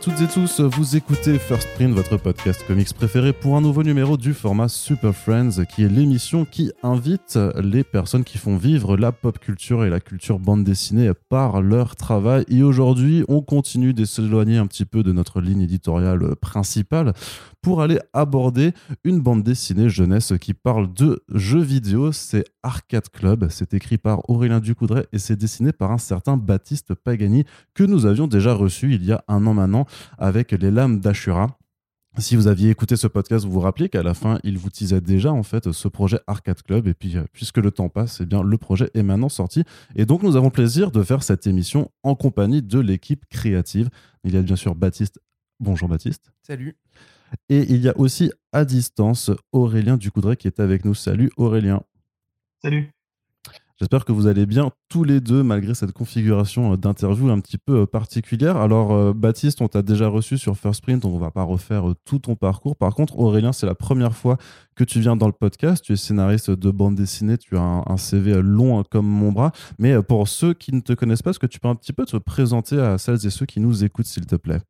Toutes et tous, vous écoutez First Print, votre podcast comics préféré pour un nouveau numéro du format Super Friends, qui est l'émission qui invite les personnes qui font vivre la pop culture et la culture bande dessinée par leur travail. Et aujourd'hui, on continue de s'éloigner un petit peu de notre ligne éditoriale principale pour aller aborder une bande dessinée jeunesse qui parle de jeux vidéo. C'est Arcade Club. C'est écrit par Aurélien Ducoudray et c'est dessiné par un certain Baptiste Pagani que nous avions déjà reçu il y a un an maintenant avec Les Lames d'Ashura. Si vous aviez écouté ce podcast, vous vous rappelez qu'à la fin, il vous disait déjà en fait ce projet Arcade Club. Et puis, euh, puisque le temps passe, eh bien, le projet est maintenant sorti. Et donc, nous avons le plaisir de faire cette émission en compagnie de l'équipe créative. Il y a bien sûr Baptiste. Bonjour Baptiste. Salut. Et il y a aussi à distance Aurélien Ducoudray qui est avec nous. Salut Aurélien. Salut. J'espère que vous allez bien tous les deux malgré cette configuration euh, d'interview un petit peu euh, particulière. Alors euh, Baptiste, on t'a déjà reçu sur First Print, on ne va pas refaire tout ton parcours. Par contre, Aurélien, c'est la première fois que tu viens dans le podcast. Tu es scénariste de bande dessinée, tu as un, CV long comme mon bras. Mais pour ceux qui ne te connaissent pas, est-ce que tu peux un petit peu te présenter à celles et ceux qui nous écoutent, s'il te plaît?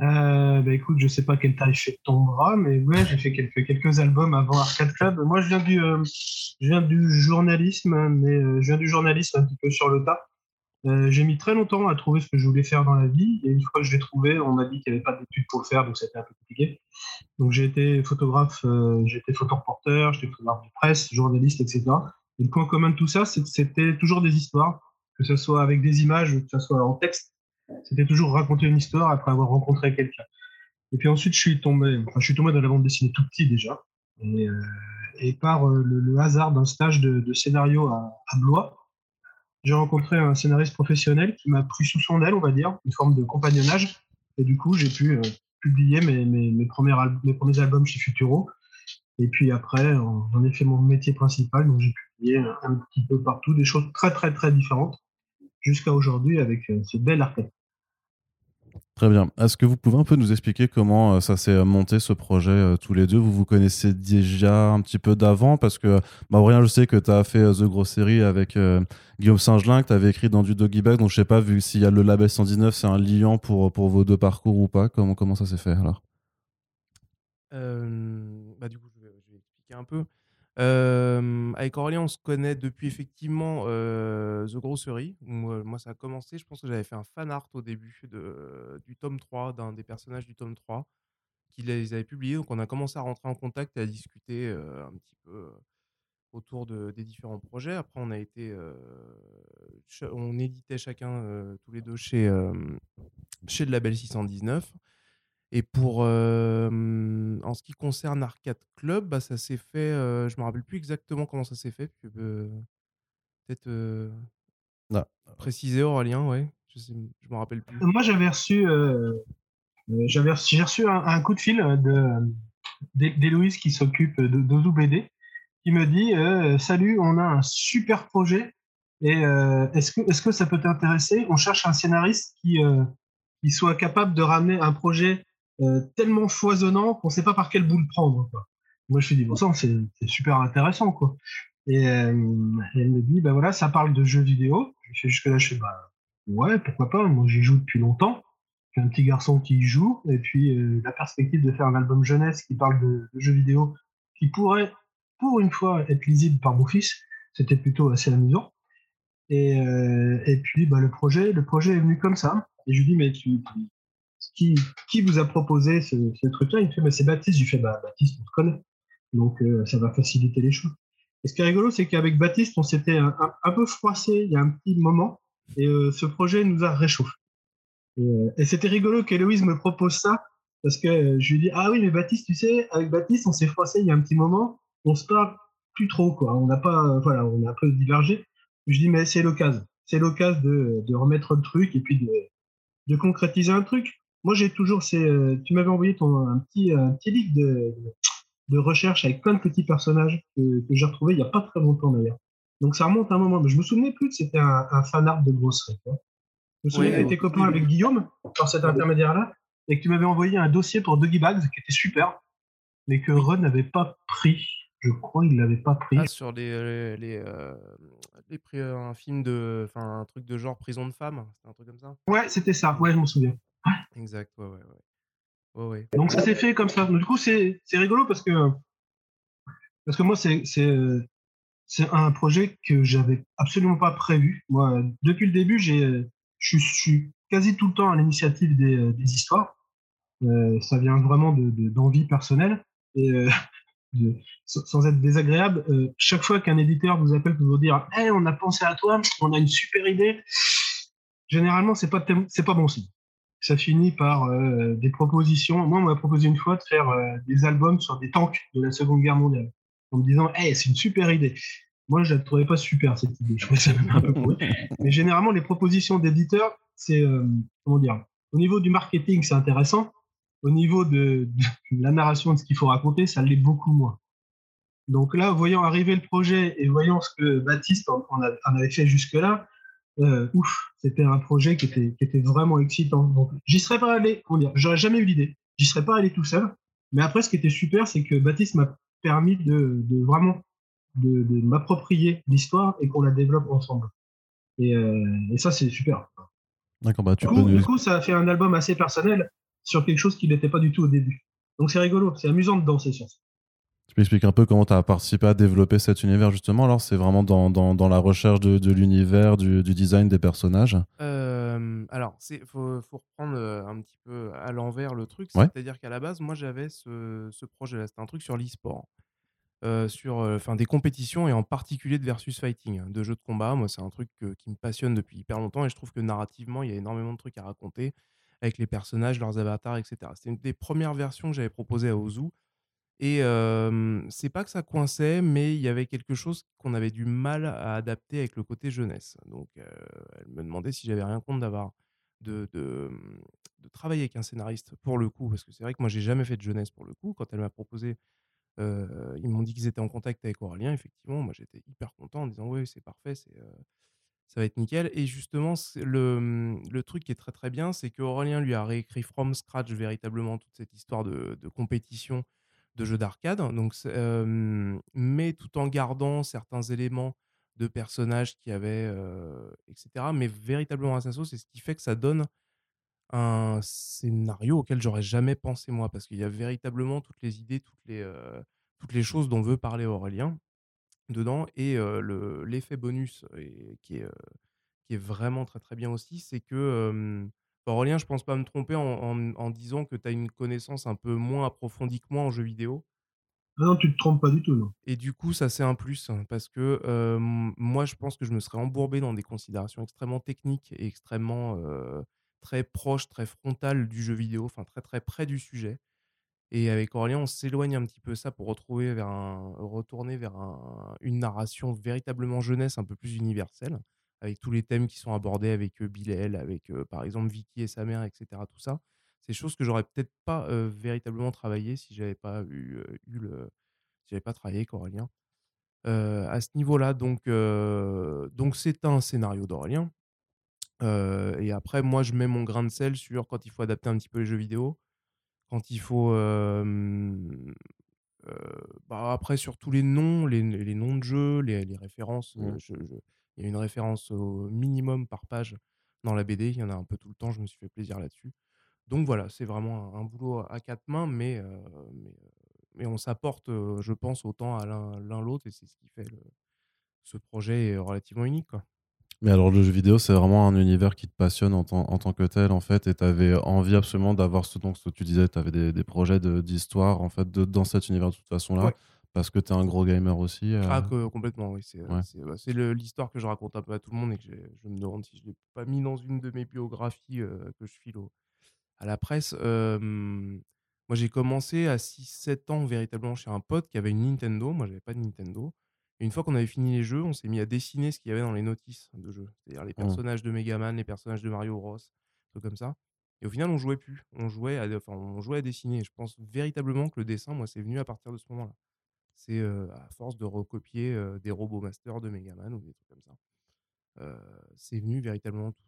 Euh, bah écoute, je sais pas quelle taille fait ton bras, mais ouais, j'ai fait quelques, quelques albums avant Arcade Club. Moi, je viens du, euh, je viens du journalisme, mais euh, je viens du journalisme un petit peu sur le tas. Euh, j'ai mis très longtemps à trouver ce que je voulais faire dans la vie, et une fois que je l'ai trouvé, on m'a dit qu'il n'y avait pas d'études pour le faire, donc c'était un peu compliqué. Donc j'ai été photographe, j'ai été photoreporteur, j'étais photographe de presse, journaliste, etc. Et le point commun de tout ça, c'était toujours des histoires, que ce soit avec des images, que ce soit en texte c'était toujours raconter une histoire après avoir rencontré quelqu'un. Et puis ensuite, je suis tombé, enfin, je suis tombé dans la bande dessinée tout petit déjà. Et, euh, par euh, le, hasard d'un stage de, scénario à, Blois, j'ai rencontré un scénariste professionnel qui m'a pris sous son aile, on va dire, une forme de compagnonnage. Et du coup, j'ai pu euh, publier mes, mes, mes, premiers mes premiers albums chez Futuro. Et puis après, j'en ai fait mon métier principal. Donc j'ai publié un, petit peu partout des choses très, très, très différentes jusqu'à aujourd'hui avec ce bel arcade. Très bien. Est-ce que vous pouvez un peu nous expliquer comment euh, ça s'est euh, monté ce projet euh, tous les deux? Vous vous connaissez déjà un petit peu d'avant? Parce que, bah, je sais que tu as fait The Grosse Série avec Guillaume Singelin, que tu avais écrit dans du Doggy Bag. Donc, je sais pas, vu s'il y a le label 119, c'est un liant pour, pour vos deux parcours ou pas. Comment, comment ça s'est fait alors? Bah, Du coup, je vais expliquer un peu. Euh, avec Aurélien, on se connaît depuis effectivement euh, The Grossery. Moi, moi, ça a commencé, je pense que j'avais fait un fan art au début du tome 3, d'un des personnages du tome 3, qui les avait publiés. Donc, on a commencé à rentrer en contact et à discuter euh, un petit peu autour de, des différents projets. Après, on a été. on éditait chacun, tous les deux, chez, chez le label 619. Et pour en ce qui concerne Arcade Club, bah, ça s'est fait. Euh, je me rappelle plus exactement comment ça s'est fait. Peut-être ah. préciser Aurélien, ouais. Je sais, je me rappelle plus. Moi, j'avais reçu, j'avais j'ai reçu un, coup de fil de d'Héloïse qui s'occupe de d'Ozu BD, qui me dit salut, on a un super projet et est-ce que est-ce que ça peut t'intéresser? On cherche un scénariste qui qui soit capable de ramener un projet euh, tellement foisonnant qu'on ne sait pas par quel bout le prendre. Moi, je me suis dit, bon sang, c'est super intéressant. Quoi. Et euh, elle me dit, ben voilà, ça parle de jeux vidéo. Jusque-là, je fais, bah ouais, pourquoi pas, moi j'y joue depuis longtemps. J'ai un petit garçon qui y joue, et puis euh, la perspective de faire un album jeunesse qui parle de, jeux vidéo, qui pourrait, pour une fois, être lisible par mon fils, c'était plutôt assez amusant. Et, euh, et puis bah, le projet, le projet est venu comme ça. Et je lui dis, mais tu, qui, vous a proposé ce, truc-là? Il me fait, mais c'est Baptiste. Je lui fais, bah, Baptiste, on se connaît. Donc, euh, ça va faciliter les choses. Et ce qui est rigolo, c'est qu'avec Baptiste, on s'était un, peu froissé il y a un petit moment. Et euh, ce projet nous a réchauffé. Et, euh, et c'était rigolo qu'Héloïse me propose ça. Parce que je lui dis, ah oui, mais Baptiste, tu sais, avec Baptiste, on s'est froissé il y a un petit moment. On se parle plus trop, quoi. On n'a pas, voilà, on a un peu divergé. Je dis, mais c'est l'occasion. C'est l'occasion de, remettre le truc et puis de concrétiser un truc. Moi, j'ai toujours ces. Euh, tu m'avais envoyé ton, un, petit, un petit livre de, de recherche avec plein de petits personnages que, que j'ai retrouvé il n'y a pas très longtemps d'ailleurs. Donc ça remonte à un moment. Mais je me souvenais plus que c'était un, un fan art de grosserie. Je me souviens que tu copain avec Guillaume par cet intermédiaire-là et que tu m'avais envoyé un dossier pour Doggy Bags qui était super, mais que Ron n'avait pas pris. je crois qu'il l'avait pas pris. Ah, sur les, les, euh, les pri- un film de. Enfin, un truc de genre prison de femmes. C'était un truc comme ça? Ouais, c'était ça. Ouais, je m'en souviens. Exact, ouais, ouais, ouais. Donc ça s'est fait comme ça. Du coup, c'est rigolo parce que parce que moi, c'est c'est euh, c'est un projet que j'avais absolument pas prévu. Moi, depuis le début, j'ai je suis- quasi tout le temps à l'initiative des, euh, des histoires. Euh, ça vient vraiment de de- d'envie personnelle et euh, de- sans être désagréable. euh, chaque fois qu'un éditeur vous appelle pour vous dire, hey, on a pensé à toi, on a une super idée. Généralement, c'est pas pas bon signe ça finit par euh, des propositions. Moi, on m'a proposé une fois de faire euh, des albums sur des tanks de la Seconde Guerre mondiale, en me disant, hey, c'est une super idée. Moi, je la trouvais pas super cette idée. Je trouvais ça même un peu pourri. Mais généralement, les propositions d'éditeurs, c'est euh, comment dire Au niveau du marketing, c'est intéressant. Au niveau de, de la narration de ce qu'il faut raconter, ça l'est beaucoup moins. Donc là, voyant arriver le projet et voyant ce que Baptiste en avait fait jusque-là, euh, ouf, c'était un projet qui était, qui était vraiment excitant. Donc, j'y serais pas allé, comment dire, j'aurais jamais eu l'idée. J'y serais pas allé tout seul. Mais après, ce qui était super, c'est que Baptiste m'a permis de, de vraiment de, de m'approprier l'histoire et qu'on la développe ensemble. Et, euh, et ça, c'est super. D'accord, bah tu Du peux coup, nous... du coup, ça a fait un album assez personnel sur quelque chose qui n'était pas du tout au début. Donc c'est rigolo, c'est amusant de danser sur ça. Tu peux expliquer un peu comment tu as participé à développer cet univers justement Alors, c'est vraiment dans, dans, dans la recherche de, de l'univers, du, du design des personnages Euh, alors, c'est faut, faut reprendre euh, un petit peu à l'envers le truc. Ouais. C'est-à-dire qu'à la base, moi, j'avais ce, ce projet-là. C'était un truc sur l'e-sport. Euh, sur euh, enfin, des compétitions et en particulier de versus fighting, hein, de jeux de combat. Moi, c'est un truc que- qui me passionne depuis hyper longtemps et je trouve que narrativement, il y a énormément de trucs à raconter avec les personnages, leurs avatars, etc. C'était une des premières versions que j'avais proposées à Ozu. Et c'est pas que ça coinçait, mais il y avait quelque chose qu'on avait du mal à adapter avec le côté jeunesse. Donc, elle me demandait si j'avais rien contre d'avoir de, de, de travailler avec un scénariste pour le coup, parce que c'est vrai que moi j'ai jamais fait de jeunesse pour le coup. Quand elle m'a proposé, ils m'ont dit qu'ils étaient en contact avec Aurélien. Effectivement, moi j'étais hyper content en disant oui, c'est parfait, c'est ça va être nickel. Et justement, le, le truc qui est très très bien, c'est que Aurélien lui a réécrit from scratch véritablement toute cette histoire de, de compétition de jeux d'arcade. Donc, c'est, euh, mais tout en gardant certains éléments de personnages qui avaient, etc. Mais véritablement sauce, c'est ce qui fait que ça donne un scénario auquel j'aurais jamais pensé moi, parce qu'il y a véritablement toutes les idées, toutes les, toutes les choses dont veut parler Aurélien dedans. Et le- l'effet bonus et, qui, est, qui est vraiment très très bien aussi, c'est que Aurélien, je pense pas me tromper en, en- en disant que tu as une connaissance un peu moins approfondie que moi en jeu vidéo. Ah non, tu te trompes pas du tout, non. Et du coup, ça c'est un plus hein, parce que euh, moi, je pense que je me serais embourbé dans des considérations extrêmement techniques et extrêmement euh, très proches, très frontales du jeu vidéo, enfin très très près du sujet. Et avec Aurélien, on s'éloigne un petit peu ça pour retrouver vers un, retourner vers un- une narration véritablement jeunesse, un peu plus universelle, avec tous les thèmes qui sont abordés avec Bilal, avec euh, par exemple Vicky et sa mère, etc. Tout ça, c'est des choses que j'aurais peut-être pas euh, véritablement travaillé si j'avais pas eu, euh, eu le, si j'avais pas travaillé avec Aurélien à ce niveau-là. Donc, donc c'est un scénario d'Aurélien. Et après, moi, je mets mon grain de sel sur quand il faut adapter un petit peu les jeux vidéo, quand il faut. bah, après, sur tous les noms, les, les noms de jeux, les, les références. euh, Mm. je- je- il y a une référence au minimum par page dans la BD. Il y en a un peu tout le temps. Je me suis fait plaisir là-dessus. Donc voilà, c'est vraiment un, un boulot à quatre mains, mais, euh, mais, euh, mais on s'apporte, euh, je pense, autant à l'un l'autre et c'est ce qui fait le- ce projet relativement unique. Quoi. Mais alors, le jeu vidéo, c'est vraiment un univers qui te passionne en tant, en tant que tel, en fait, et tu avais envie absolument d'avoir ce dont ce que tu disais, tu avais des, des projets de- d'histoire, en fait, de, dans cet univers de toute façon-là, Ouais. Parce que tu es un gros gamer aussi. euh, Ah, que- complètement, oui. C'est euh, Ouais. bah, l'histoire que je raconte un peu à tout le monde et que je me demande si je ne l'ai pas mis dans une de mes biographies euh, que je file au- à la presse. Euh, moi, j'ai commencé à 6-7 ans véritablement chez un pote qui avait une Nintendo. Moi, j'avais pas de Nintendo. Et une fois qu'on avait fini les jeux, on s'est mis à dessiner ce qu'il y avait dans les notices de jeux. C'est-à-dire les personnages de Megaman, les personnages de Mario Bros, trucs comme ça. Et au final, on jouait plus. On jouait à, enfin, on jouait à dessiner. Je pense véritablement que le dessin, moi, c'est venu à partir de ce moment-là. C'est à force de recopier des robots masters de Megaman ou des trucs comme ça. Euh, c'est venu véritablement tout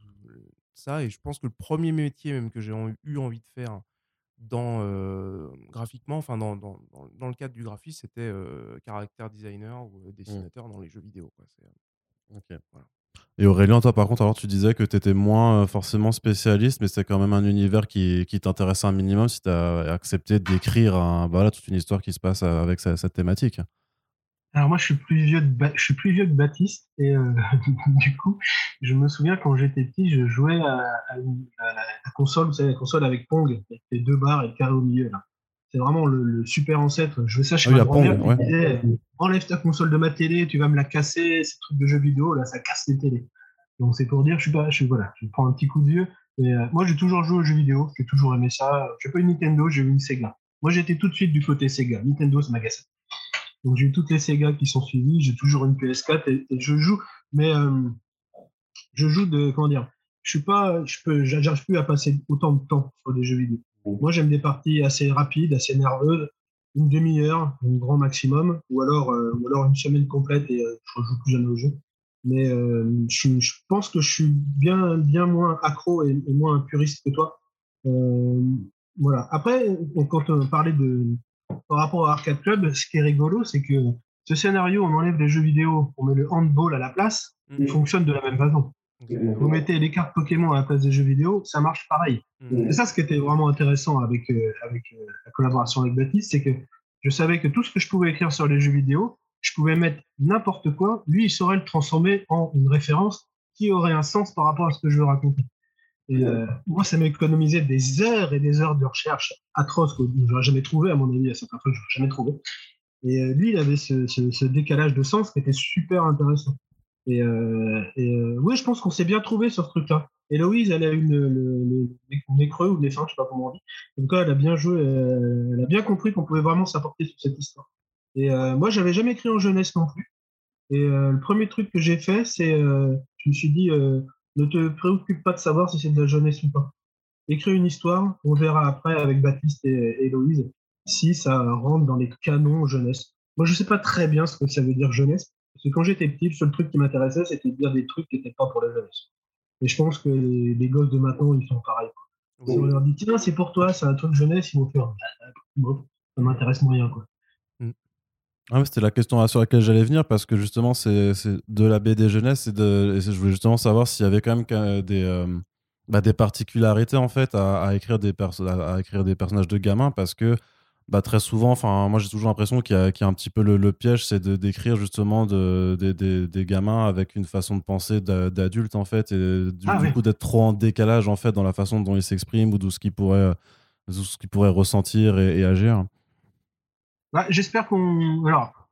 ça. Et je pense que le premier métier même que j'ai en- eu envie de faire dans graphiquement, enfin dans, dans, dans, le cadre du graphisme, c'était caractère designer ou Mmh. dessinateur dans les jeux vidéo. Quoi. Ok. Et Aurélien, toi par contre, alors tu disais que tu étais moins forcément spécialiste, mais c'est quand même un univers qui, qui t'intéressait un minimum si tu as accepté d'écrire un, bah voilà, toute une histoire qui se passe avec cette thématique. Alors moi, je suis plus vieux, je suis plus vieux que Baptiste et euh, du coup, je me souviens quand j'étais petit, je jouais à, la console, vous savez, la console avec Pong, avec les deux barres et le carré au milieu. Là. C'est vraiment le, super ancêtre. Je jouais ça chez ah ma grand-mère. enlève ta console de ma télé, tu vas me la casser. Ces trucs de jeux vidéo, là, ça casse les télés. Donc c'est pour dire, je suis pas, je suis, voilà, je prends un petit coup de vieux. Mais euh, moi, j'ai toujours joué aux jeux vidéo. J'ai toujours aimé ça. J'ai pas une Nintendo, j'ai eu une Sega. Moi, j'étais tout de suite du côté Sega. Nintendo, c'est ma cassette. Donc j'ai eu toutes les Sega qui sont suivies, j'ai toujours une PS4 et, je joue, mais euh, je joue de comment dire, je suis pas, je peux, j'arrive plus à passer autant de temps sur des jeux vidéo. Moi j'aime des parties assez rapides, assez nerveuses, une demi-heure, un grand maximum, ou alors, euh, ou alors une semaine complète et euh, je joue plus jamais au jeu. Mais je, je, pense que je suis bien, bien moins accro et, et moins puriste que toi. voilà. Après, quand on parlait de, par rapport au Arcade Club, ce qui est rigolo, c'est que ce scénario, on enlève les jeux vidéo, on met le handball à la place, il mhm. fonctionne de la même façon. Vous mettez les cartes Pokémon à la place des jeux vidéo, ça marche pareil. Mhm. C'est ça ce qui était vraiment intéressant avec, euh, avec euh, la collaboration avec Baptiste, c'est que je savais que tout ce que je pouvais écrire sur les jeux vidéo, je pouvais mettre n'importe quoi, lui, il saurait le transformer en une référence qui aurait un sens par rapport à ce que je veux raconter. Et euh, moi, ça m'a économisé des heures et des heures de recherche atroces que je n'aurais jamais trouvé, à mon avis, à certains trucs, je n'aurais jamais trouvé. Et euh, lui, il avait ce, ce, décalage de sens qui était super intéressant. Et, euh, et euh, oui, je pense qu'on s'est bien trouvé sur ce truc-là. Héloïse, elle a eu le, le, le, creux ou les fins, je sais pas comment on dit. En tout cas, elle a bien joué, elle a bien compris qu'on pouvait vraiment s'apporter sur cette histoire. Et moi, j'avais jamais écrit en jeunesse non plus. Et le premier truc que j'ai fait, c'est, je me suis dit, ne te préoccupe pas de savoir si c'est de la jeunesse ou pas. Écris une histoire, on verra après avec Baptiste et Héloïse si ça rentre dans les canons jeunesse. Moi, je sais pas très bien ce que ça veut dire jeunesse, que quand j'étais petit, le seul truc qui m'intéressait, c'était de dire des trucs qui n'étaient pas pour la jeunesse. Et je pense que les, gosses de maintenant, ils sont pareils. Si on leur dit, tiens, c'est pour toi, c'est un truc jeunesse, ils vont faire, bon, ça m'intéresse moyen, quoi. Ah C'était la question sur laquelle j'allais venir parce que justement, c'est de la BD jeunesse et, de, je voulais justement savoir s'il y avait quand même des, euh, bah, des particularités en fait à, écrire des à, écrire des personnages de gamins parce que bah, très souvent, enfin, moi j'ai toujours l'impression qu'il y, a un petit peu le, piège, c'est de décrire justement de, des gamins avec une façon de penser d'adulte en fait et du, ah coup d'être trop en décalage en fait dans la façon dont ils s'expriment ou de ce qu'ils pourraient, ce qu'ils pourraient ressentir et agir. Bah, j'espère qu'on. Alors,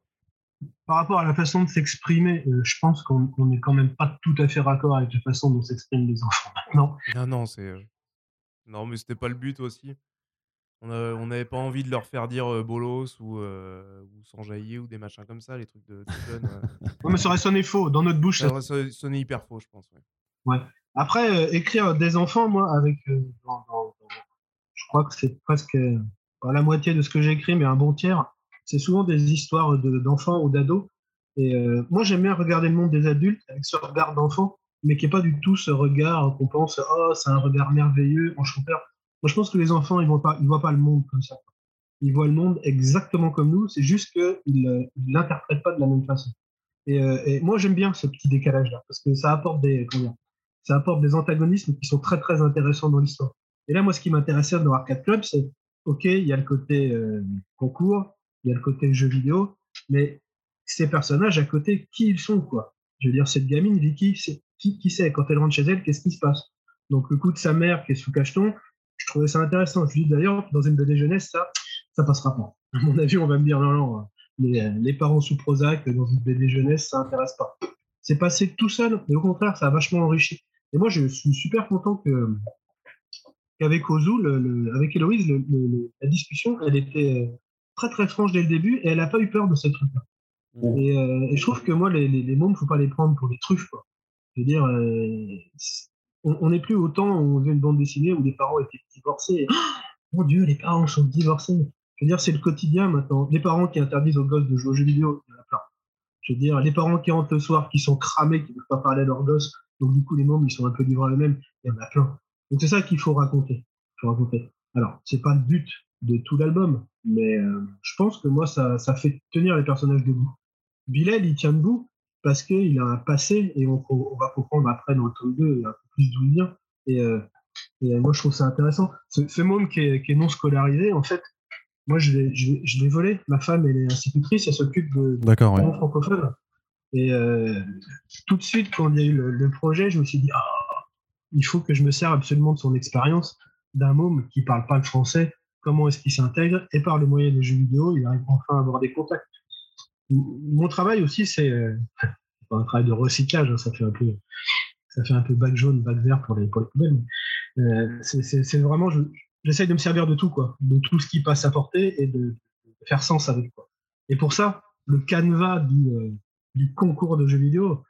par rapport à la façon de s'exprimer, euh, je pense qu'on n'est quand même pas tout à fait raccord avec la façon dont s'expriment les enfants maintenant. Non, non, c'est. Euh, non, mais c'était pas le but aussi. On n'avait pas envie de leur faire dire euh, bolos ou, ou s'enjailler ou des machins comme ça, les trucs de, jeunes. mais ça aurait sonné faux. Dans notre bouche, ça, aurait sonné hyper faux, je pense. Ouais. Après, écrire des enfants, moi, avec. je crois que c'est presque pas la moitié de ce que j'écris, mais un bon tiers, c'est souvent des histoires d'enfants ou d'ados. Et euh, moi, j'aime bien regarder le monde des adultes avec ce regard d'enfant, mais qui n'est pas du tout ce regard qu'on pense, oh, c'est un regard merveilleux, enchanteur. Moi, je pense que les enfants, ils ne voient, pas, le monde comme ça. Ils voient le monde exactement comme nous, c'est juste qu'ils ne l'interprètent pas de la même façon. Et, euh, et moi, j'aime bien ce petit décalage-là, parce que ça apporte des, comment apporte des antagonismes qui sont très, très intéressants dans l'histoire. Et là, moi, ce qui m'intéressait dans Arcade Club, c'est ok, il y a le côté euh, concours, il y a le côté jeu vidéo, mais ces personnages à côté, qui ils sont, quoi? Je veux dire, cette gamine, Vicky, qui, qui sait Quand elle rentre chez elle, qu'est-ce qui se passe? Donc, le coup de sa mère qui est sous cacheton, trouvais ça intéressant. Je dis d'ailleurs, dans une BD jeunesse, ça, ça passera pas. À mon avis, on va me dire non, non, les, les parents sous Prozac dans une BD jeunesse, ça intéresse pas. C'est passé tout seul, mais au contraire, ça a vachement enrichi. Et moi, je suis super content que avec Ozu, avec Héloïse, la discussion, elle était euh, très très franche dès le début et elle n'a pas eu peur de cette truc-là. Mmh. Euh, et, je trouve que moi, les, les, mots, il ne faut pas les prendre pour des truffes. Quoi. Je veux dire, euh, on n'est plus autant on faisait une bande dessinée où les parents étaient divorcés. Mon Dieu, les parents sont divorcés. Je veux dire, c'est le quotidien maintenant. Les parents qui interdisent aux gosses de jouer aux jeux vidéo, il y en a plein. Je veux dire, les parents qui rentrent le soir, qui sont cramés, qui ne peuvent pas parler à leurs gosses, donc du coup, les mômes, ils sont un peu livrés à eux-mêmes, il y en a plein. Donc c'est ça qu'il faut raconter. raconter. Alors, c'est pas le but de tout l'album, mais euh, je pense que moi, ça, ça fait tenir les personnages debout. Bilal, il tient debout parce qu'il a un passé, et on, va comprendre après dans le tome 2 un peu plus d'où il vient. Et, euh, et moi, je trouve ça intéressant. Ce, ce monde qui est, qui est non scolarisé, en fait, moi, je l'ai, je, je volé. Ma femme, elle est institutrice, elle s'occupe de, D'accord, ouais. de francophone. Et euh, tout de suite, quand il y a eu le, le projet, je me suis dit, ah, il faut que je me serve absolument de son expérience d'un môme qui parle pas le français. Comment est-ce qu'il s'intègre Et par le moyen des jeux vidéo, il arrive enfin à avoir des contacts. Mon travail aussi, c'est euh, un travail de recyclage. hein, ça fait un peu, ça fait un peu bac jaune, bac vert pour les, pour les poubelles. euh, c'est- vraiment, je- j'essaye de me servir de tout, quoi, de tout ce qui passe à portée et de, de faire sens avec. Quoi. Et pour ça, le canevas du, euh, du concours de jeux vidéo,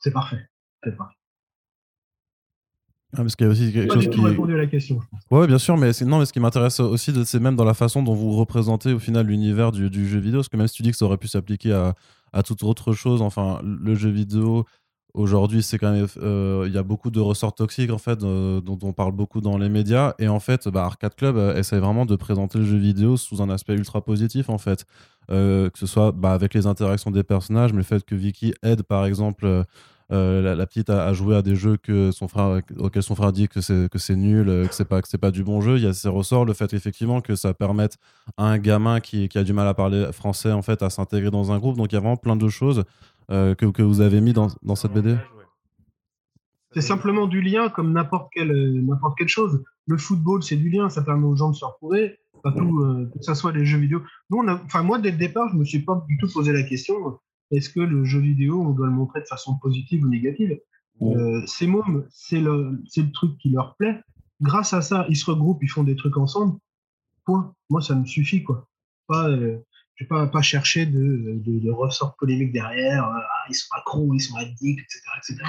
c'est parfait. C'est parfait. Ah, parce qu'il y a aussi quelque Pas chose du qui. répondu à la question. je pense. Ouais, bien sûr, mais non, mais ce qui m'intéresse aussi, c'est même dans la façon dont vous représentez au final l'univers du, du jeu vidéo, parce que même si tu dis que ça aurait pu s'appliquer à, à toute autre chose, enfin, le jeu vidéo aujourd'hui, c'est quand même, euh, il y a beaucoup de ressorts toxiques en fait, euh, dont on parle beaucoup dans les médias, et en fait, bah, Arcade Club euh, essaie vraiment de présenter le jeu vidéo sous un aspect ultra positif en fait, Euh, que ce soit bah, avec les interactions des personnages, mais le fait que Vicky aide par exemple. la, petite a joué à des jeux que son frère, auxquels son frère dit que c'est nul, que c'est pas pas du bon jeu. Il y a ces ressorts, le fait effectivement que ça permette à un gamin qui, qui a du mal à parler français en fait à s'intégrer dans un groupe. Donc il y a vraiment plein de choses euh, que, que vous avez mis dans, dans cette BD. C'est simplement du lien comme n'importe quelle, euh, n'importe quelle chose. Le football, c'est du lien, ça permet aux gens de se retrouver, pas tout, euh, que ce soit les jeux vidéo. Nous, on a, enfin, moi, dès le départ, je me suis pas du tout posé la question est-ce que le jeu vidéo, on doit le montrer de façon positive ou négative? Euh, Ces mômes, c'est le, c'est le truc qui leur plaît. Grâce à ça, ils se regroupent, ils font des trucs ensemble. Point. Moi, ça me suffit, quoi. Pas, euh, je vais pas, pas chercher de, de, de ressorts polémiques derrière. euh, ah, ils sont accros, ils sont addicts, etc., etc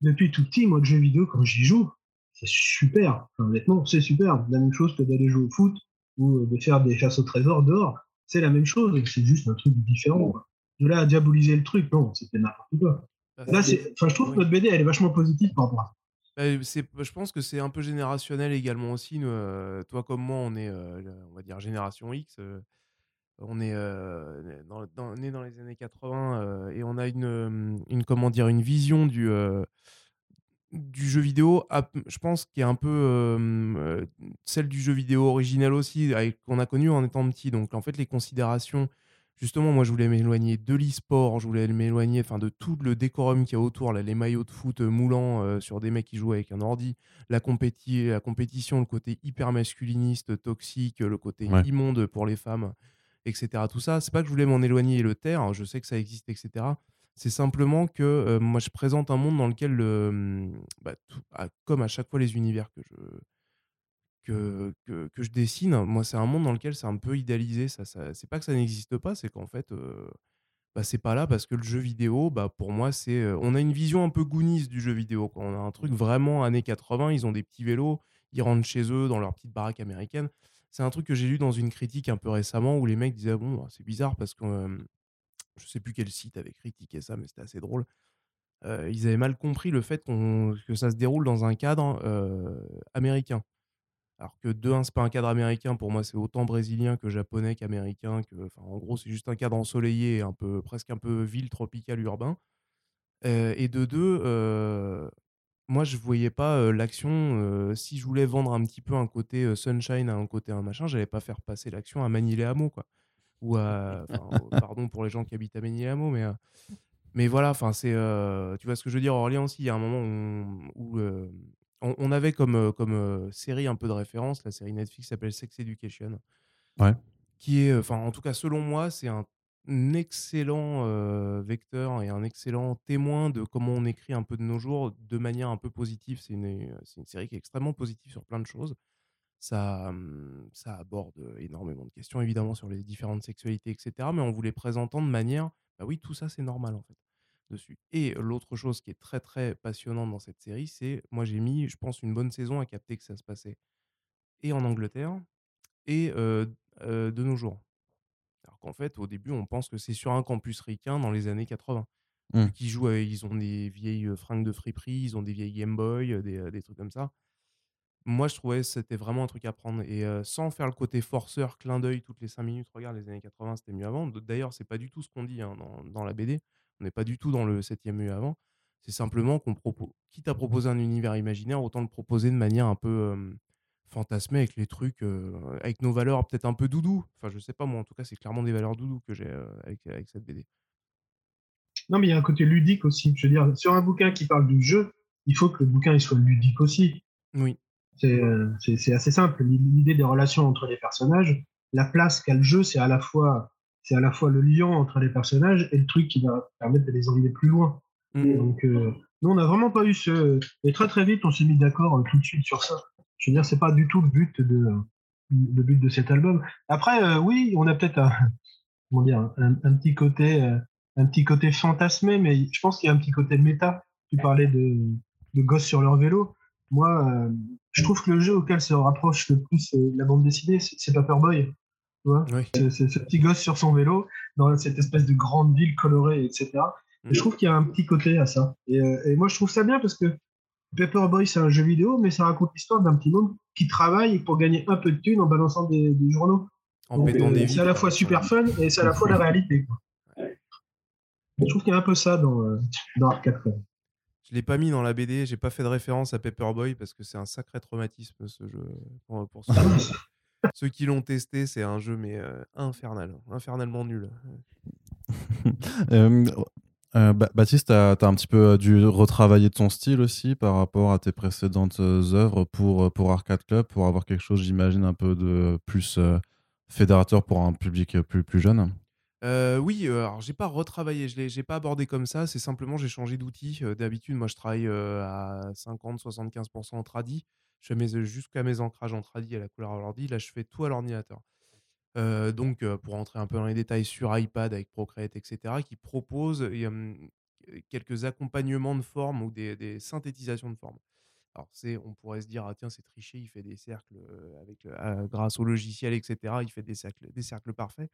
depuis tout petit, moi, le jeu vidéo, quand j'y joue, c'est super. Enfin, honnêtement, c'est super. La même chose que d'aller jouer au foot ou de faire des chasses au trésor dehors. C'est la même chose. C'est juste un truc différent. Quoi. De là à diaboliser le truc, non, c'était n'importe quoi. Bah, Là, c'est- c'est, enfin, je trouve oui. que notre BD, elle est vachement positive par rapport à ça. Bah, c'est- je pense que c'est un peu générationnel également aussi. nous, euh, toi comme moi, on est, euh, on va dire, génération X. euh, on est euh, dans, dans- né dans les années 80 euh, et on a une, une, comment dire, une vision du, euh, du jeu vidéo, à- je pense, qui est un peu euh, celle du jeu vidéo original aussi, qu'on a connu en étant petit. Donc en fait, les considérations, justement, moi je voulais m'éloigner de l'e-sport, je voulais m'éloigner enfin, de tout le décorum qu'il y a autour, là, les maillots de foot euh, moulants sur des mecs qui jouent avec un ordi, la, compéti la compétition, le côté hyper masculiniste, toxique, le côté Ouais. immonde pour les femmes, etc. Tout ça, c'est pas que je voulais m'en éloigner et le taire, hein, je sais que ça existe, etc. C'est simplement que euh, moi je présente un monde dans lequel, le, hum, bah, ah, comme à chaque fois les univers que je, que, que, je dessine, moi c'est un monde dans lequel c'est un peu idéalisé. Ça, ça, c'est pas que ça n'existe pas, c'est qu'en fait euh, bah, c'est pas là parce que le jeu vidéo, bah, pour moi, c'est. euh, on a une vision un peu Goonies du jeu vidéo. On a un truc vraiment années 80, ils ont des petits vélos, ils rentrent chez eux dans leur petite baraque américaine. C'est un truc que j'ai lu dans une critique un peu récemment où les mecs disaient bon, bah, c'est bizarre parce que euh, je sais plus quel site avait critiqué ça, mais c'était assez drôle. Ils avaient mal compris le fait que ça se déroule dans un cadre américain. Alors que de un, c'est pas un cadre américain, pour moi, c'est autant brésilien que japonais qu'américain. Que, en gros, c'est juste un cadre ensoleillé, un peu, presque un peu ville, tropicale, urbain. Et de deux, moi, je voyais pas l'action. si je voulais vendre un petit peu un côté sunshine, un côté un machin, j'allais pas faire passer l'action à Manille-les-Hameaux, quoi. Ou à, enfin, pardon pour les gens qui habitent à Manille-les-Hameaux, mais, mais voilà, enfin, c'est, tu vois ce que je veux dire. Orléans aussi, il y a un moment où, où, on, on avait comme, comme série un peu de référence la série Netflix s'appelle Sex Education. Ouais. Qui est, enfin, en tout cas, selon moi, c'est un excellent vecteur et un excellent témoin de comment on écrit un peu de nos jours de manière un peu positive. C'est une, c'est une série qui est extrêmement positive sur plein de choses. Ça, hum, ça aborde énormément de questions, évidemment, sur les différentes sexualités, etc. Mais en vous les présentant de manière, bah oui, tout ça, c'est normal, en fait, dessus. Et l'autre chose qui est très, très passionnante dans cette série, c'est, moi, j'ai mis, je pense, une bonne saison à capter que ça se passait et en Angleterre et de nos jours. Alors qu'en fait, au début, on pense que c'est sur un campus ricain dans les années 80. Mm. Vu qu'ils jouent, avec- ils ont des vieilles fringues de friperie, ils ont des vieilles Game Boy, des, des trucs comme ça. moi, je trouvais que c'était vraiment un truc à prendre et sans faire le côté forceur, clin d'œil toutes les 5 minutes. Regarde, les années 80, c'était mieux avant. D'ailleurs, c'est pas du tout ce qu'on dit, hein, dans dans la BD. On n'est pas du tout dans le «c'était mieux avant». C'est simplement qu'on propose quitte à proposer un univers imaginaire, autant le proposer de manière un peu, fantasmée avec les trucs, heu, avec nos valeurs peut-être un peu doudou. Enfin, je sais pas moi, en tout cas, c'est clairement des valeurs doudou que j'ai, heu, avec, avec cette BD. Non, mais il y a un côté ludique aussi. Je veux dire, sur un bouquin qui parle du jeu, il faut que le bouquin il soit ludique aussi. Oui. C'est euh, assez simple. L'idée des relations entre les personnages, la place qu'a le jeu, c'est à la fois c'est à la fois le lien entre les personnages et le truc qui va permettre de les emmener plus loin. Mmh. Donc, euh, nous, on n'a vraiment pas eu ce. Et très très vite, on s'est mis d'accord euh, tout de suite sur ça. Je veux dire, c'est pas du tout le but de le but de cet album. Après, euh, oui, on a peut-être un, comment dire, un, un petit côté, euh, un petit côté fantasmé, mais je pense qu'il y a un petit côté méta. Tu parlais de, de gosses sur leur vélo. Moi, euh, je trouve que le jeu auquel se rapproche le plus la bande dessinée, c'est Paperboy. Tu vois Oui. C'est- c'est ce petit gosse sur son vélo dans cette espèce de grande ville colorée, etc. Et je trouve qu'il y a un petit côté à ça. Et, euh, et moi, je trouve ça bien parce que Paperboy, c'est un jeu vidéo, mais ça raconte l'histoire d'un petit monde qui travaille pour gagner un peu de thunes en balançant des, des journaux. En Donc, pétant euh, des c'est à la fois super fun et c'est à la fois la réalité. quoi. Je trouve qu'il y a un peu ça dans, euh, dans Arcade. Je l'ai pas mis dans la BD, j'ai pas fait de référence à Paperboy parce que c'est un sacré traumatisme ce jeu. Pour, pour ceux, ceux qui l'ont testé, c'est un jeu mais euh, infernal, infernalement nul. Euh, euh, Ba- Baptiste, tu as, un petit peu dû retravailler ton style aussi par rapport à tes précédentes euh, œuvres pour, pour Arcade Club, pour avoir quelque chose, j'imagine, un peu de plus euh, fédérateur pour un public plus, plus jeune? Euh, oui, euh, alors j'ai pas retravaillé, je l'ai, pas abordé comme ça, c'est simplement j'ai changé d'outil. Euh, d'habitude, moi je travaille euh, à 50-75% en tradi. Je fais jusqu'à mes ancrages en tradi à la couleur à l'ordi. Là, je fais tout à l'ordinateur. Euh, donc, euh, pour entrer un peu dans les détails sur iPad avec Procreate, etc., qui propose quelques accompagnements de forme ou des, synthétisations de forme. Alors, on pourrait se dire, ah tiens, c'est triché, il fait des cercles avec, euh, grâce au logiciel, etc., il fait des cercles, des cercles parfaits.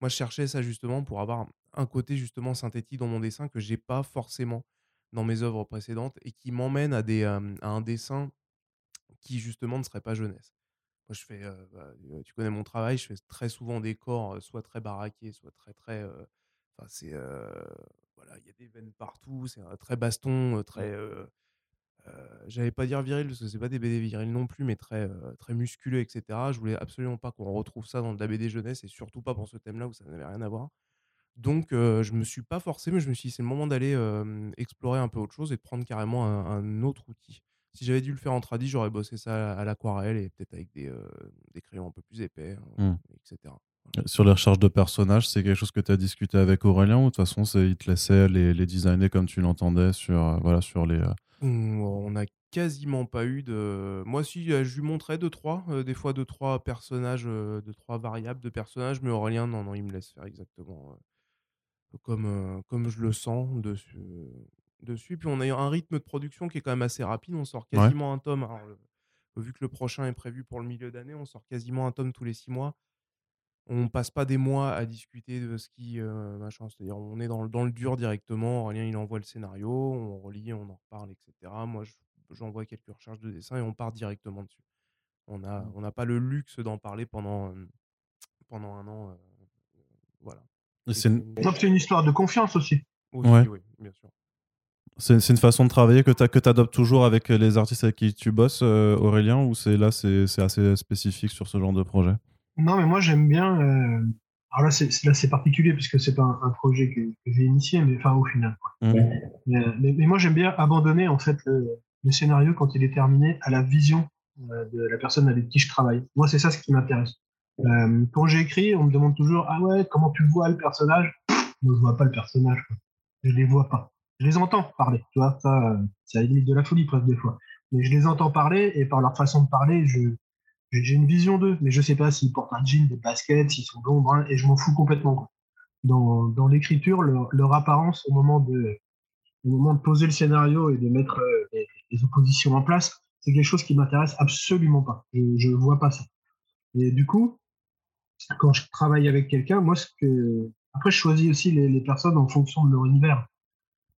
Moi, je cherchais ça justement pour avoir un côté justement synthétique dans mon dessin que j'ai pas forcément dans mes œuvres précédentes et qui m'emmène à, à un dessin qui justement ne serait pas jeunesse. Moi, je fais, euh, bah, tu connais mon travail, je fais très souvent des corps, soit très baraqués, soit très très. Enfin, c'est voilà, il y a des veines partout, c'est un très baston, euh, très. J'allais pas dire viril parce que c'est pas des BD virils non plus, mais très très musculeux, etc. Je voulais absolument pas qu'on retrouve ça dans de la BD jeunesse et surtout pas pour ce thème-là où ça n'avait rien à voir. Donc, euh, je me suis pas forcé, mais je me suis dit, c'est le moment d'aller euh, explorer un peu autre chose et de prendre carrément un, un autre outil. Si j'avais dû le faire en tradi, j'aurais bossé ça à, l'aquarelle et peut-être avec des, euh, des crayons un peu plus épais, hein, Mm. etc. Sur les recherches de personnages, c'est quelque chose que tu as discuté avec Aurélien ou de toute façon, c'est- il te laissait les, les designer comme tu l'entendais sur, euh, voilà, sur les. euh, Mmh, On n'a quasiment pas eu de. Moi, si, je lui montrais deux, trois, euh, des fois deux, trois personnages, deux, trois variables de personnages, mais Aurélien, non, non, il me laisse faire exactement comme, comme je le sens dessus, dessus. Puis on a eu un rythme de production qui est quand même assez rapide. On sort Ouais. quasiment un tome. Alors, le- vu que le prochain est prévu pour le milieu d'année, on sort quasiment un tome tous les six mois. On passe pas des mois à discuter de ce qui euh, machin. C'est-à-dire, on est dans, le- dans le dur directement. Aurélien, il envoie le scénario, on relit, on en reparle, etc. Moi, je- j'envoie quelques recherches de dessin et on part directement dessus. On a- Mmh. on n'a pas le luxe d'en parler pendant, euh, pendant un an. euh, voilà. C'est une, Donc, c'est une histoire de confiance aussi. aussi, Ouais. oui, bien sûr. C'est- une façon de travailler que tu adoptes toujours avec les artistes avec qui tu bosses, euh, Aurélien, ou c'est là, c'est assez spécifique sur ce genre de projet? Non, mais moi, j'aime bien. euh, Alors là, c'est particulier puisque c'est pas un, un projet que, que j'ai initié, mais enfin, au final. quoi. Mm. Mais, mais- mais moi, j'aime bien abandonner en fait le, le scénario quand il est terminé à la vision euh, de la personne avec qui je travaille. Moi, c'est ça ce qui m'intéresse. Euh, quand j'écris, on me demande toujours Ah ouais, comment tu vois le personnage? Moi, je vois pas le personnage. Quoi. Je les vois pas. Je les entends parler. Tu vois, ça, euh, la limite de la folie presque des fois. Mais je les entends parler et par leur façon de parler, je j'ai une vision d'eux, mais je sais pas s'ils portent un jean, des baskets, s'ils sont blonds, bruns, et je m'en fous complètement. Dans, l'écriture, leur, apparence au moment de poser le scénario et de mettre euh, les, oppositions en place, c'est quelque chose qui m'intéresse absolument pas. Je, je vois pas ça. Et du coup, quand je travaille avec quelqu'un, moi, après, je choisis aussi les personnes en fonction de leur univers.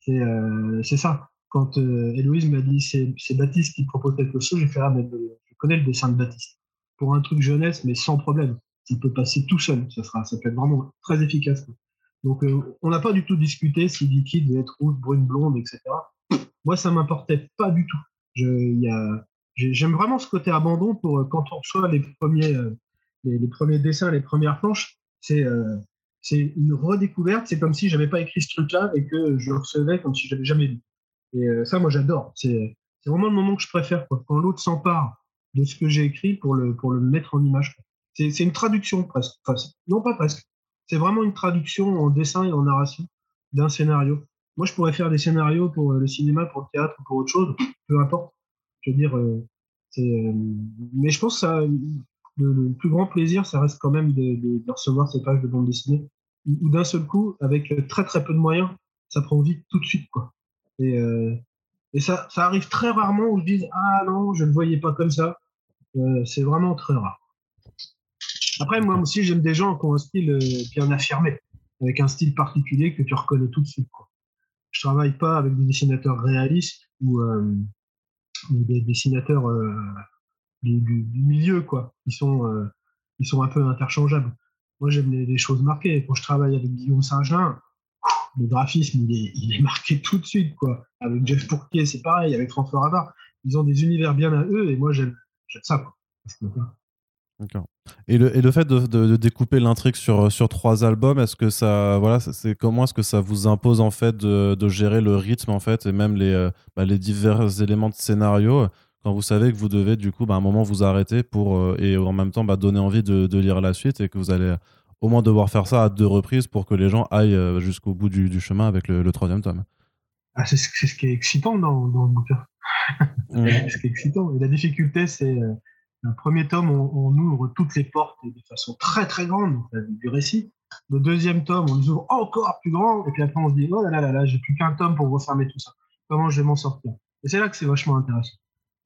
Euh, c'est ça. Quand euh, m'a dit c'est Baptiste qui propose quelque chose, j'ai fait ah mais je connais le dessin de Baptiste. Pour un truc jeunesse, mais sans problème. Ça peut passer tout seul. Ça, sera, ça peut être vraiment très efficace. Donc, euh, on n'a pas du tout discuté si liquide devait être rouge, brune, blonde, etc. Moi, ça m'importait pas du tout. J'aime vraiment ce côté abandon pour euh, quand on reçoit les premiers, les, premiers dessins, les premières planches. C'est c'est une redécouverte. C'est comme si j'avais pas écrit ce truc-là et que je le recevais comme si je l'avais jamais lu. Et ça, moi, j'adore. C'est vraiment le moment que je préfère. Quand l'autre s'empare de ce que j'ai écrit pour le, pour le mettre en image. C'est une traduction presque. non, pas presque. C'est vraiment une traduction en dessin et en narration d'un scénario. Moi, je pourrais faire des scénarios pour euh, le cinéma, pour le théâtre, pour autre chose, peu importe. Je veux dire, euh, euh, mais je pense que le, plus grand plaisir, ça reste quand même de, recevoir ces pages de bande dessinée, ou d'un seul coup, avec très très peu de moyens, ça prend vie tout de suite, quoi. Et, et ça, ça arrive très rarement où je dis ah non, je ne voyais pas comme ça. c'est vraiment très rare. Après, moi aussi, j'aime des gens qui ont un style euh, bien affirmé, avec un style particulier que tu reconnais tout de suite. Quoi. Je travaille pas avec des dessinateurs réalistes ou, euh, des dessinateurs euh, du, milieu, quoi. Ils sont, ils sont un peu interchangeables. Moi, j'aime les, choses marquées. Quand je travaille avec Guillaume Saint-Gelin, le graphisme, il est, marqué tout de suite, quoi. Avec Jeff Pourquier, c'est pareil. Avec François Ravard, ils ont des univers bien à eux, et moi, j'aime ça, quoi. D'accord. Et le, et le fait de, découper l'intrigue sur, trois albums, est-ce que ça, voilà, c'est comment est-ce que ça vous impose en fait de, gérer le rythme en fait et même les, euh, bah, les divers éléments de scénario? Quand vous savez que vous devez du coup bah, à un moment vous arrêter pour euh, et en même temps bah, donner envie de, de, lire la suite et que vous allez au moins devoir faire ça à deux reprises pour que les gens aillent euh, jusqu'au bout du, du, chemin avec le, troisième tome. Ah, c'est ce, ce, qui est excitant dans, dans le bouquin. Mmh. ce qui est excitant. Et la difficulté, c'est le premier tome, on, ouvre toutes les portes de façon très très grande du récit. Le deuxième tome, on les ouvre encore plus grand, et puis après on se dit, oh là là là là, j'ai plus qu'un tome pour refermer tout ça. Comment je vais m'en sortir? Et c'est là que c'est vachement intéressant.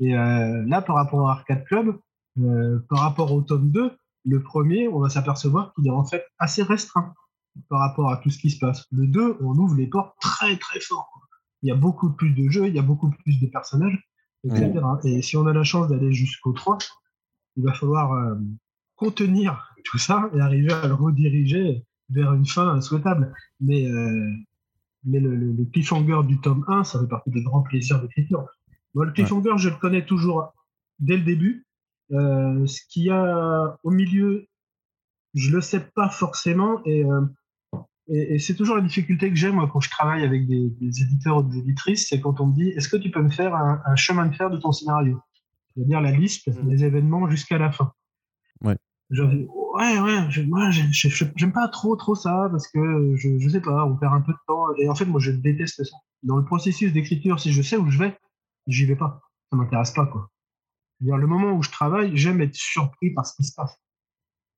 Et euh, là, par rapport à Arcade Club, euh, par rapport au tome 2, le premier, on va s'apercevoir qu'il est en fait assez restreint par rapport à tout ce qui se passe. Le 2, on ouvre les portes très très fort. Il y a beaucoup plus de jeux, il y a beaucoup plus de personnages, etc. Et si on a la chance d'aller jusqu'au 3, il va falloir euh, contenir tout ça et arriver à le rediriger vers une fin souhaitable. Mais, euh, mais le, le, cliffhanger du tome 1, ça fait partie des grands plaisirs d'écriture. Le cliffhanger, je le connais toujours dès le début. Euh, ce qu'il y a au milieu, je le sais pas forcément. Et, et, c'est toujours la difficulté que j'ai, moi, quand je travaille avec des, éditeurs ou des éditrices, c'est quand on me dit Est-ce que tu peux me faire un chemin de fer de ton scénario? C'est-à-dire la liste mm. des événements jusqu'à la fin. Ouais. ouais, ouais, je, moi, j'aime pas trop, trop ça parce que je, je sais pas, on perd un peu de temps. Et en fait, moi, je déteste ça. Dans le processus d'écriture, si je sais où je vais, j'y vais pas. Ça m'intéresse pas, quoi. le moment où je travaille, j'aime être surpris par ce qui se passe.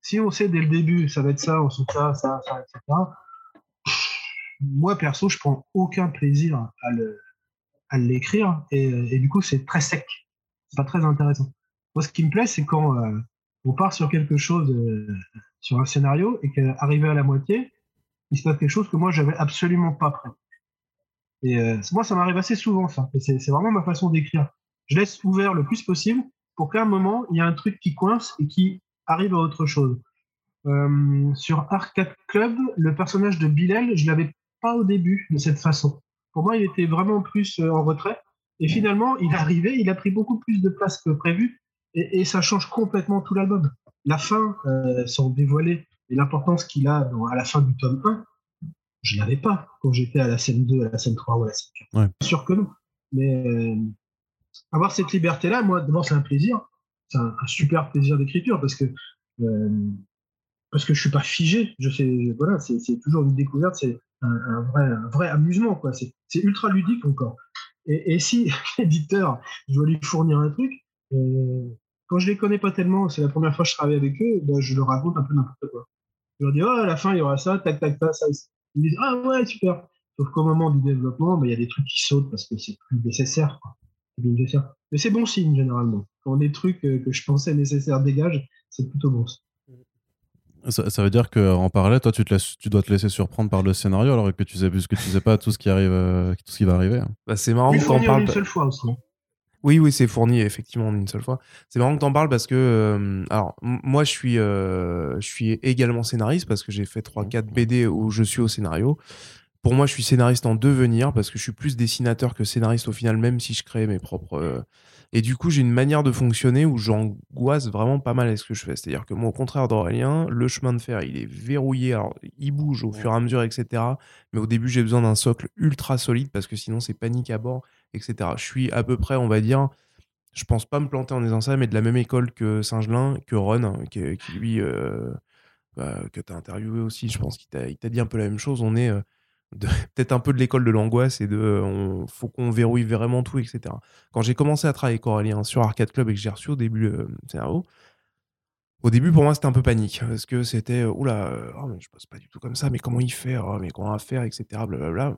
Si on sait dès le début, ça va être ça, on sait ça, ça, ça, etc. Moi, perso, je prends aucun plaisir à le, à l'écrire et, du coup, c'est très sec pas très intéressant. Moi, ce qui me plaît, c'est quand euh, on part sur quelque chose, euh, sur un scénario, et qu'arrivé à la moitié, il se passe quelque chose que moi, j'avais absolument pas prêt. Et euh, moi, ça m'arrive assez souvent, ça. C'est vraiment ma façon d'écrire. Je laisse ouvert le plus possible pour qu'à un moment, il y a un truc qui coince et qui arrive à autre chose. sur Arcade Club, le personnage de Bilal, je l'avais pas au début de cette façon. Pour moi, il était vraiment plus en retrait. Et finalement, il est arrivé, il a pris beaucoup plus de place que prévu, et, ça change complètement tout l'album. La fin, euh, sans dévoiler, et l'importance qu'il a à la fin du tome 1, je l'avais pas quand j'étais à la scène 2, à la scène 3 ou à la scène 4. Ouais. Bien sûr que non. Mais euh, avoir cette liberté-là, moi, d'abord, c'est un plaisir. C'est un, super plaisir d'écriture parce que euh, parce que je suis pas figé. Je sais, voilà, c'est toujours une découverte, c'est un, vrai, un vrai amusement, quoi. C'est ultra ludique encore. Et, si l'éditeur, je dois lui fournir un truc, euh, quand je les connais pas tellement, c'est la première fois que je travaille avec eux, ben, je leur raconte un peu n'importe quoi. Je leur dis, oh, à la fin, il y aura ça, tac, tac, tac, ça. Ils disent, ah ouais, super. Sauf qu'au moment du développement, ben, il y a des trucs qui sautent parce que c'est plus nécessaire. Quoi. nécessaire. Mais c'est bon signe, généralement. Quand des trucs euh, que je pensais nécessaires dégagent, c'est plutôt bon signe. Ça, veut dire qu'en parallèle, toi, tu, te laisses, tu dois te laisser surprendre par le scénario alors que tu sais, tu sais pas tout ce qui arrive, euh, tout ce qui va arriver. Hein. Bah, c'est marrant quand on parle. une seule fois aussi. Oui, oui, c'est fourni effectivement en une seule fois. C'est marrant que t'en parles parce que, euh, alors, moi, je suis, euh, je suis également scénariste parce que j'ai fait 3-4 BD où je suis au scénario. Pour moi, je suis scénariste en devenir parce que je suis plus dessinateur que scénariste au final, même si je crée mes propres. euh, Et du coup, j'ai une manière de fonctionner où j'angoisse vraiment pas mal avec ce que je fais. C'est-à-dire que moi, au contraire d'Aurélien, le chemin de fer, il est verrouillé. Alors, il bouge au fur et à mesure, etc. Mais au début, j'ai besoin d'un socle ultra solide parce que sinon, c'est panique à bord, etc. Je suis à peu près, on va dire, je pense pas me planter en disant ça, mais de la même école que Saint-Gelin, que Ron, hein, qui, qui lui, euh, bah, que tu as interviewé aussi, je pense qu'il t'a dit un peu la même chose. On est euh, peut-être un peu de l'école de l'angoisse et de euh, on, faut qu'on verrouille vraiment tout, etc. Quand j'ai commencé à travailler avec Aurélien sur Arcade Club et que j'ai reçu au début le scénario, au début pour moi c'était un peu panique parce que c'était euh, oula, euh, oh, mais je pas du tout comme ça, mais comment il fait, Oh, mais comment va faire, etc. Blablabla.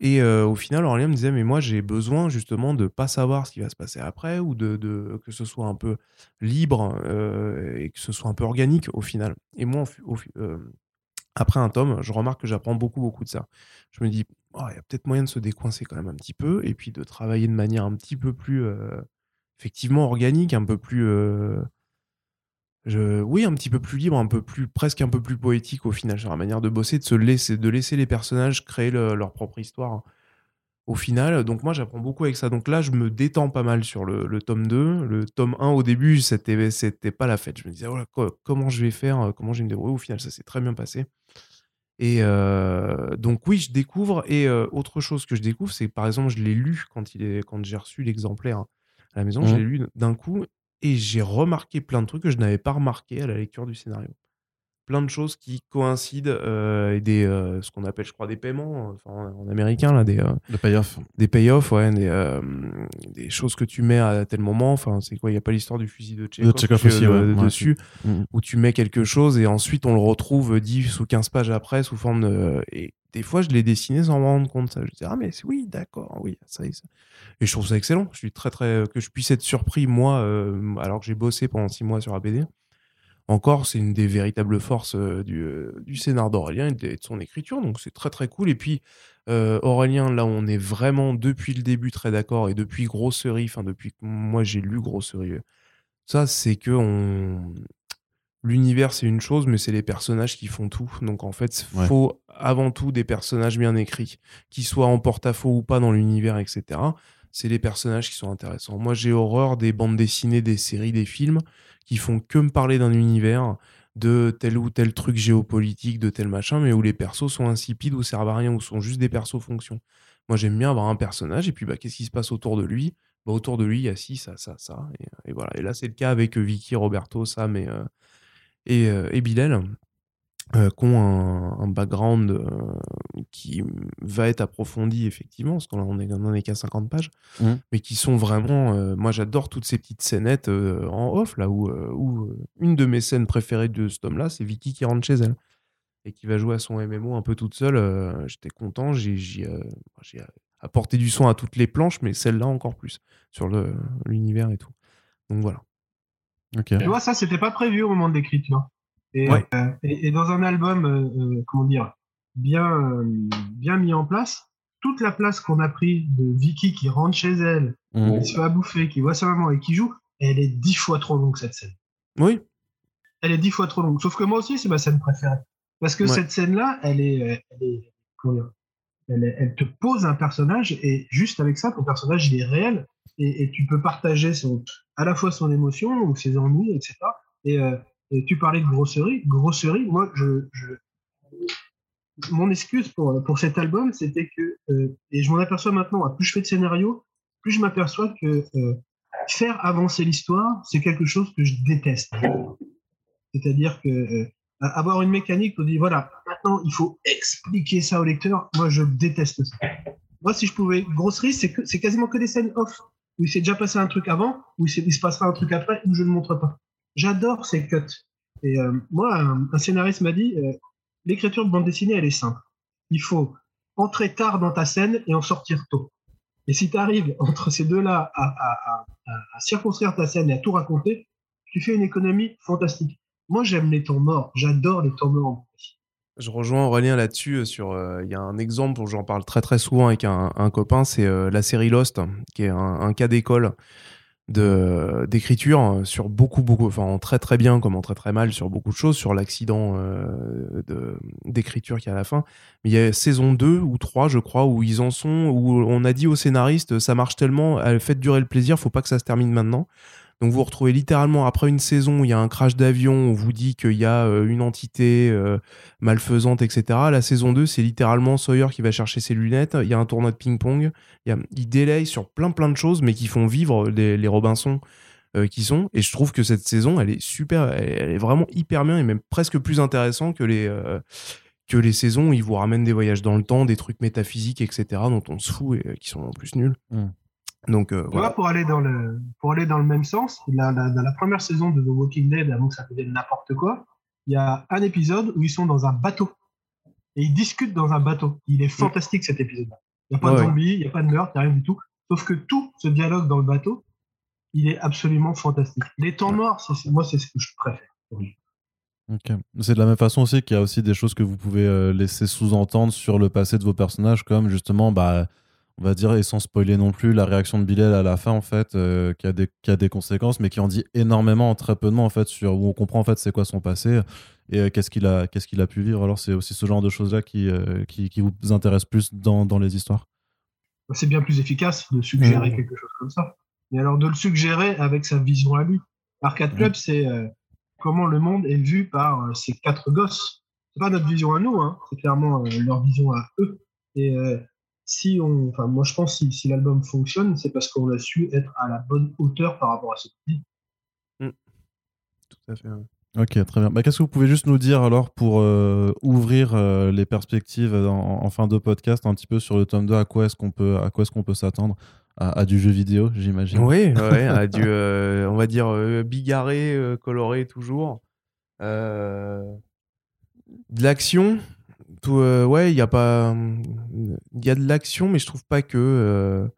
Et euh, au final, Aurélien me disait, mais moi, j'ai besoin justement de pas savoir ce qui va se passer après ou de, que ce soit un peu libre euh, et que ce soit un peu organique au final. Et moi, au au euh, après un tome, je remarque que j'apprends beaucoup, beaucoup de ça. Je me dis, Oh, il y a peut-être moyen de se décoincer quand même un petit peu et puis de travailler de manière un petit peu plus, euh, effectivement, organique, un peu plus... euh, je- oui, un petit peu plus libre, un peu plus, presque un peu plus poétique au final, sur la manière de bosser, de se laisser, de laisser les personnages créer le- leur propre histoire au final. Donc moi, j'apprends beaucoup avec ça. Donc là, je me détends pas mal sur le, le tome 2. Le tome 1, au début, c'était, c'était pas la fête. Je me disais, voilà, quoi- comment je vais faire, euh, comment je vais me débrouiller. Au final, ça s'est très bien passé. Et euh, donc oui, je découvre. Et euh, autre chose que je découvre, c'est par exemple, je l'ai lu quand, il est, quand j'ai reçu l'exemplaire à la maison, je Mhm. l'ai lu d'un coup et j'ai remarqué plein de trucs que je n'avais pas remarqué à la lecture du scénario. Plein de choses qui coïncident euh, et des, euh, ce qu'on appelle, je crois, des paiements, enfin, en américain, là, des, euh, Le payoff. des payoffs, ouais, des, des choses que tu mets à tel moment. Enfin, c'est quoi Il n'y a pas l'histoire du fusil de Tchekhov que- aussi, ouais. Ouais, dessus, Mhm. où tu mets quelque chose et ensuite on le retrouve 10 ou 15 pages après sous forme de. Et des fois, je l'ai dessiné sans me rendre compte. Ça. Je disais, ah, mais c'est- oui, d'accord, oui, ça y ça. Et je trouve ça excellent. Je suis très, très. Que je puisse être surpris, moi, alors que j'ai bossé pendant 6 mois sur ABD. Encore, c'est une des véritables forces euh, du, euh, du scénar d'Aurélien et de, son écriture. Donc, c'est très, très cool. Et puis, euh, Aurélien, là, on est vraiment depuis le début très d'accord. Et depuis Grosserie, enfin, depuis que moi j'ai lu Grosserie, ça, c'est que on... l'univers, c'est une chose, mais c'est les personnages qui font tout. Donc, en fait, il Ouais. faut avant tout des personnages bien écrits, qui soient en porte-à-faux ou pas dans l'univers, etc. C'est les personnages qui sont intéressants. Moi, j'ai horreur des bandes dessinées, des séries, des films qui font que me parler d'un univers, de tel ou tel truc géopolitique, de tel machin, mais où les persos sont insipides ou servent à rien, ou sont juste des persos fonctions. Moi, j'aime bien avoir un personnage, et puis bah, qu'est-ce qui se passe autour de lui? Bah, Autour de lui, il y a ci, ça, ça, ça. Et, voilà. Et là, c'est le cas avec euh, Vicky, Roberto, Sam et, euh, euh, euh, qui ont un, un background euh, qui va être approfondi, effectivement, parce qu'on est, on est qu'à 50 pages, Mhm. mais qui sont vraiment. euh, moi, j'adore toutes ces petites scénettes euh, en off, là, où, euh, où euh, une de mes scènes préférées de ce tome-là, c'est Vicky qui rentre chez elle et qui va jouer à son MMO un peu toute seule. euh, J'étais content, j'ai euh, apporté du son à toutes les planches, mais celle-là encore plus, sur le- l'univers et tout. Donc voilà. Ok. Tu vois, ça, c'était pas prévu au moment de l'écriture. Et, Ouais. euh, et, et dans un album, euh, euh, comment dire, bien, euh, bien mis en place, toute la place qu'on a pris de Vicky qui rentre chez elle, Mhm. qui se fait à bouffer, qui voit sa maman et qui joue, elle est dix fois trop longue cette scène. Oui, Elle est dix fois trop longue. Sauf que moi aussi, c'est ma scène préférée. Parce que Ouais. cette scène-là, elle est, elle est, elle, est- elle te pose un personnage et juste avec ça, ton personnage, il est réel et, et tu peux partager son, à la fois son émotion ou ses ennuis, etc. Et, euh, et tu parlais de grosserie. Grosserie, moi, je, mon excuse pour, pour cet album, c'était que, euh, et je m'en aperçois maintenant, plus je fais de scénario, plus je m'aperçois que euh, faire avancer l'histoire, c'est quelque chose que je déteste. C'est-à-dire que euh, avoir une mécanique où on dit voilà, maintenant il faut expliquer ça au lecteur, moi je déteste ça. Moi, si je pouvais, grosserie, c'est que c'est quasiment que des scènes off où il s'est déjà passé un truc avant, où il se passera un truc après, où je ne montre pas. J'adore ces cuts. Et euh, moi, un, scénariste m'a dit euh, l'écriture de bande dessinée, elle est simple. Il faut entrer tard dans ta scène et en sortir tôt. Et si tu arrives entre ces deux-là à, à- circonscrire ta scène et à tout raconter, tu fais une économie fantastique. Moi, j'aime les temps morts. J'adore les temps morts. Je rejoins Aurélien là-dessus. Sur, il y a un exemple où j'en parle très très souvent avec un, copain, c'est la série Lost, qui est un cas d'école d'écriture sur beaucoup beaucoup enfin très très bien comme en très très mal sur beaucoup de choses sur l'accident euh, d'écriture qui a à la fin. Mais il y a saison 2 ou 3 je crois où ils en sont où on a dit au scénariste ça marche tellement faites durer le plaisir faut pas que ça se termine maintenant donc vous vous retrouvez littéralement après une saison où il y a un crash d'avion, on vous dit qu'il y a euh, une entité euh, malfaisante, etc. La saison 2, c'est littéralement Sawyer qui va chercher ses lunettes, il y a un tournoi de ping-pong, il, délaye sur plein plein de choses, mais qui font vivre les, Robinson euh, qui sont. Et je trouve que cette saison, elle est super, elle, est vraiment hyper bien et même presque plus intéressant que les que les saisons où ils vous ramènent des voyages dans le temps, des trucs métaphysiques, etc., dont on se fout et qui sont en plus nuls. Mmh. Donc, euh, voilà. pour aller dans le pour aller dans le même sens, dans la première saison de The Walking Dead, avant que ça devienne n'importe quoi, il y a un épisode où ils sont dans un bateau et ils discutent dans un bateau. Il est mm. fantastique cet épisode-là. Il n'y a pas de zombies, il n'y a pas de meurtre, il n'y a rien du tout. Sauf que tout ce dialogue dans le bateau, il est absolument fantastique. Les temps morts, moi, c'est ce que je préfère. C'est de la même façon aussi qu'il y a aussi des choses que vous pouvez euh, laisser sous-entendre sur le passé de vos personnages, comme justement, bah, on va dire, et sans spoiler non plus, la réaction de Bilal à la fin, en fait, euh, qui, a des, qui a des conséquences, mais qui en dit énormément, très peu de mots, en fait, sur où on comprend, en fait, c'est quoi son passé et euh, qu'est-ce qu'il a, qu'est-ce qu'il a pu vivre. Alors, c'est aussi ce genre de choses-là qui, euh, qui, qui, vous intéresse plus dans, dans les histoires. C'est bien plus efficace de suggérer mmh. quelque chose comme ça. Mais alors, de le suggérer avec sa vision à lui. Arcade Club, mmh. c'est comment le monde est vu par ces quatre gosses. C'est pas notre vision à nous, hein. c'est clairement leur vision à eux. Et si on, enfin, moi je pense si, si l'album fonctionne, c'est parce qu'on a su être à la bonne hauteur par rapport à ce dit. Mmh. Tout à fait. Ok, très bien. Bah, Qu'est-ce que vous pouvez juste nous dire alors pour euh, ouvrir euh, les perspectives en, fin de podcast un petit peu sur le tome 2 À quoi est-ce qu'on peut, à quoi est-ce qu'on peut s'attendre? À, du jeu vidéo, j'imagine. Oui, ouais, à du, euh, on va dire bigarré, coloré toujours. de l'action, euh, ouais, il y a pas, il y a de l'action, mais je trouve pas que. Euh,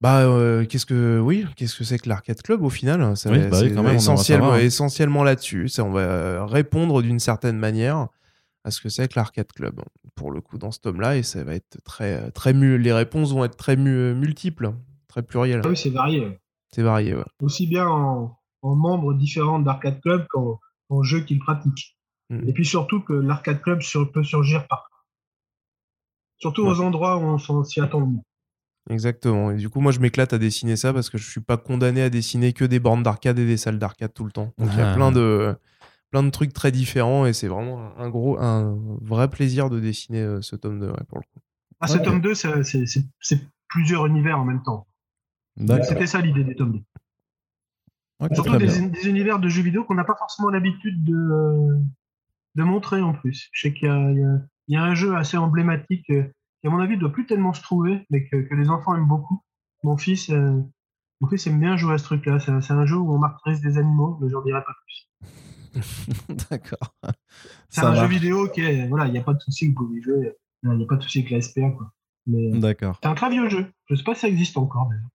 bah, euh, qu'est-ce que, oui, qu'est-ce que c'est que l'arcade club au final? C'est bah quand même, essentiellement, hein. essentiellement là-dessus. On va répondre d'une certaine manière à ce que c'est que l'arcade club pour le coup dans ce tome-là, et ça va être très, très les réponses vont être très multiples, très plurielles. Ah oui, c'est varié. C'est varié, ouais. Aussi bien en, membres différents d'arcade club qu'en jeux qu'ils pratiquent. Et puis surtout que l'arcade club peut surgir partout. Surtout aux endroits où on s'y attend Exactement. Et du coup, moi, je m'éclate à dessiner ça parce que je suis pas condamné à dessiner que des bornes d'arcade et des salles d'arcade tout le temps. Donc, il y a plein de, plein de trucs très différents et c'est vraiment un gros, un vrai plaisir de dessiner euh, ce tome 2 pour le coup. Ah, ce tome 2, c'est plusieurs univers en même temps. C'était ça l'idée des tomes 2. Surtout des, des, univers de jeux vidéo qu'on n'a pas forcément l'habitude de, de montrer en plus. Je sais qu'il y, a, un jeu assez emblématique euh, qui, à mon avis, ne doit plus tellement se trouver, mais que, les enfants aiment beaucoup. Mon fils, euh, mon fils aime bien jouer à ce truc-là. C'est un, jeu où on martyrise des animaux, mais j'en dirai pas plus. D'accord. C'est un jeu vidéo qui est. Voilà, il n'y a pas de souci que vous pouvez jouer. Il n'y a pas de souci avec la SPA. Quoi. D'accord. C'est un très vieux jeu. Je ne sais pas si ça existe encore d'ailleurs.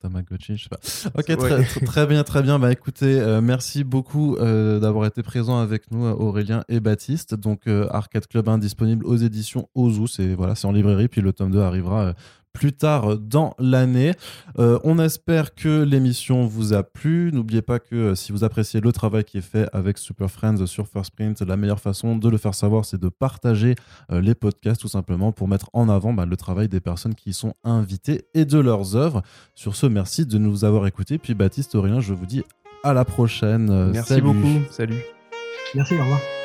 Tamagotchi, je sais pas. Ok, très, bien, très bien. Bah écoutez, euh, merci beaucoup euh, d'avoir été présent avec nous, Aurélien et Baptiste. Donc, euh, Arcade Club 1 disponible aux éditions Ozu. C'est voilà, c'est en librairie, puis le tome 2 arrivera plus tard dans l'année. Euh, on espère que l'émission vous a plu. N'oubliez pas que euh, si vous appréciez le travail qui est fait avec Super Friends sur First Print, la meilleure façon de le faire savoir, c'est de partager euh, les podcasts tout simplement pour mettre en avant bah, le travail des personnes qui y sont invitées et de leurs œuvres. Sur ce, merci de nous avoir écoutés. Puis Baptiste Aurélien, je vous dis à la prochaine. Merci beaucoup. Salut. Merci, au revoir.